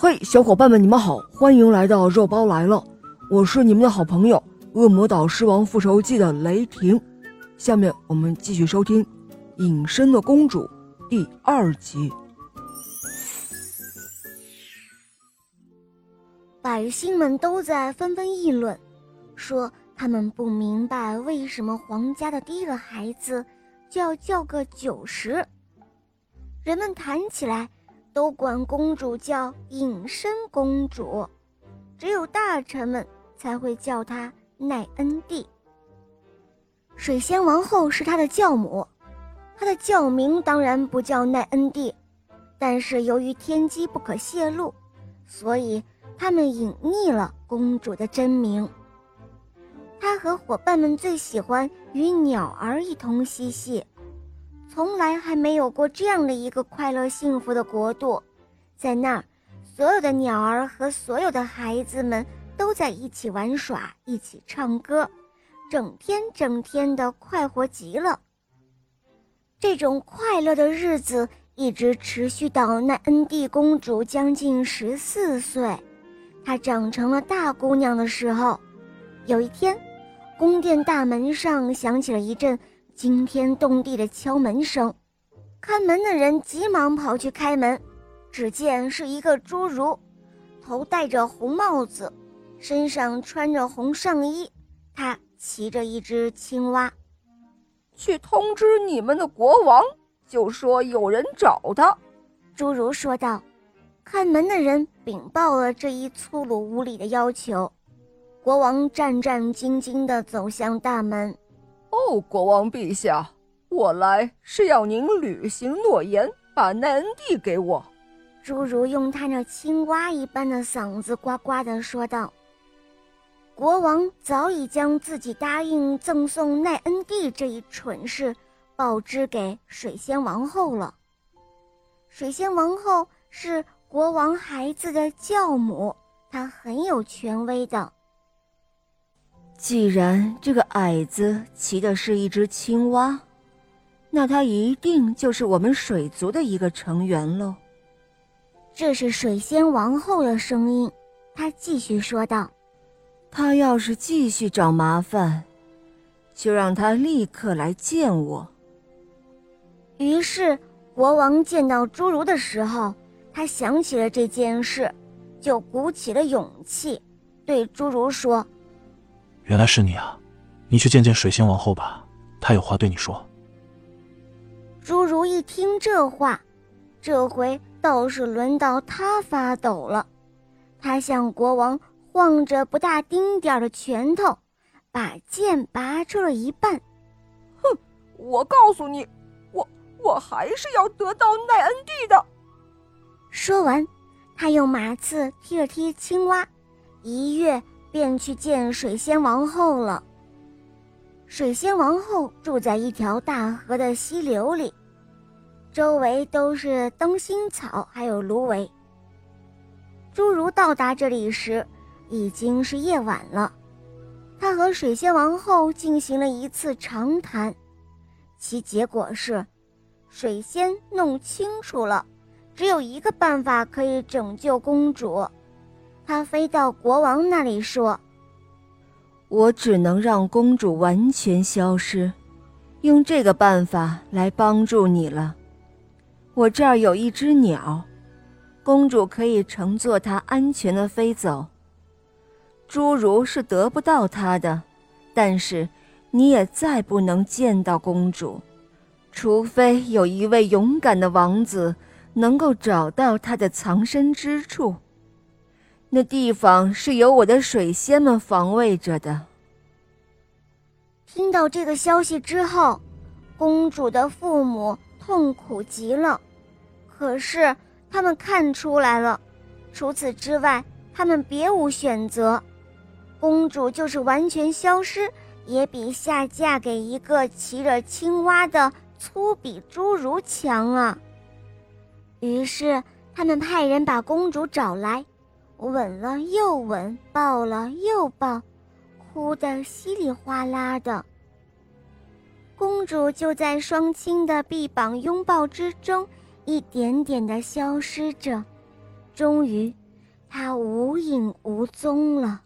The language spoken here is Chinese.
嘿，小伙伴们，你们好，欢迎来到肉包来了，我是你们的好朋友《恶魔岛狮王复仇记》的雷霆。下面我们继续收听《隐身的公主》第二集。百姓们都在纷纷议论，说他们不明白为什么皇家的第一个孩子就要叫个九十。人们谈起来。都管公主叫隐身公主，只有大臣们才会叫她奈恩蒂。水仙王后是她的教母，她的教名当然不叫奈恩蒂，但是由于天机不可泄露，所以他们隐匿了公主的真名。她和伙伴们最喜欢与鸟儿一同嬉戏。从来还没有过这样的一个快乐幸福的国度，在那儿，所有的鸟儿和所有的孩子们都在一起玩耍，一起唱歌，整天整天的快活极了。这种快乐的日子一直持续到奈恩蒂公主将近十四岁，她长成了大姑娘的时候，有一天，宫殿大门上响起了一阵。惊天动地的敲门声，看门的人急忙跑去开门，只见是一个侏儒，头戴着红帽子，身上穿着红上衣，他骑着一只青蛙，去通知你们的国王，就说有人找他。侏儒说道。看门的人禀报了这一粗鲁无礼的要求，国王战战兢兢地走向大门。哦，国王陛下，我来是要您履行诺言，把奈恩蒂给我。侏儒用他那青蛙一般的嗓子呱呱地说道。国王早已将自己答应赠送奈恩蒂这一蠢事报知给水仙王后了。水仙王后是国王孩子的教母，她很有权威的。既然这个矮子骑的是一只青蛙，那他一定就是我们水族的一个成员喽。这是水仙王后的声音，她继续说道：“他要是继续找麻烦，就让他立刻来见我。”于是国王见到侏儒的时候，他想起了这件事，就鼓起了勇气，对侏儒说。原来是你啊！你去见见水仙王后吧，她有话对你说。侏儒一听这话，这回倒是轮到他发抖了。他向国王晃着不大丁点儿的拳头，把剑拔出了一半。哼！我告诉你，我我还是要得到奈恩蒂的。说完，他用马刺踢了踢青蛙，一跃。便去见水仙王后了。水仙王后住在一条大河的溪流里，周围都是灯芯草，还有芦苇。侏儒到达这里时，已经是夜晚了。他和水仙王后进行了一次长谈，其结果是，水仙弄清楚了，只有一个办法可以拯救公主。他飞到国王那里说：“我只能让公主完全消失，用这个办法来帮助你了。我这儿有一只鸟，公主可以乘坐它安全的飞走。侏儒是得不到它的，但是你也再不能见到公主，除非有一位勇敢的王子能够找到她的藏身之处。”那地方是由我的水仙们防卫着的。听到这个消息之后，公主的父母痛苦极了。可是他们看出来了，除此之外，他们别无选择。公主就是完全消失，也比下嫁给一个骑着青蛙的粗鄙侏儒强啊。于是他们派人把公主找来。吻了又吻，抱了又抱，哭得稀里哗啦的。公主就在双亲的臂膀拥抱之中，一点点的消失着。终于，她无影无踪了。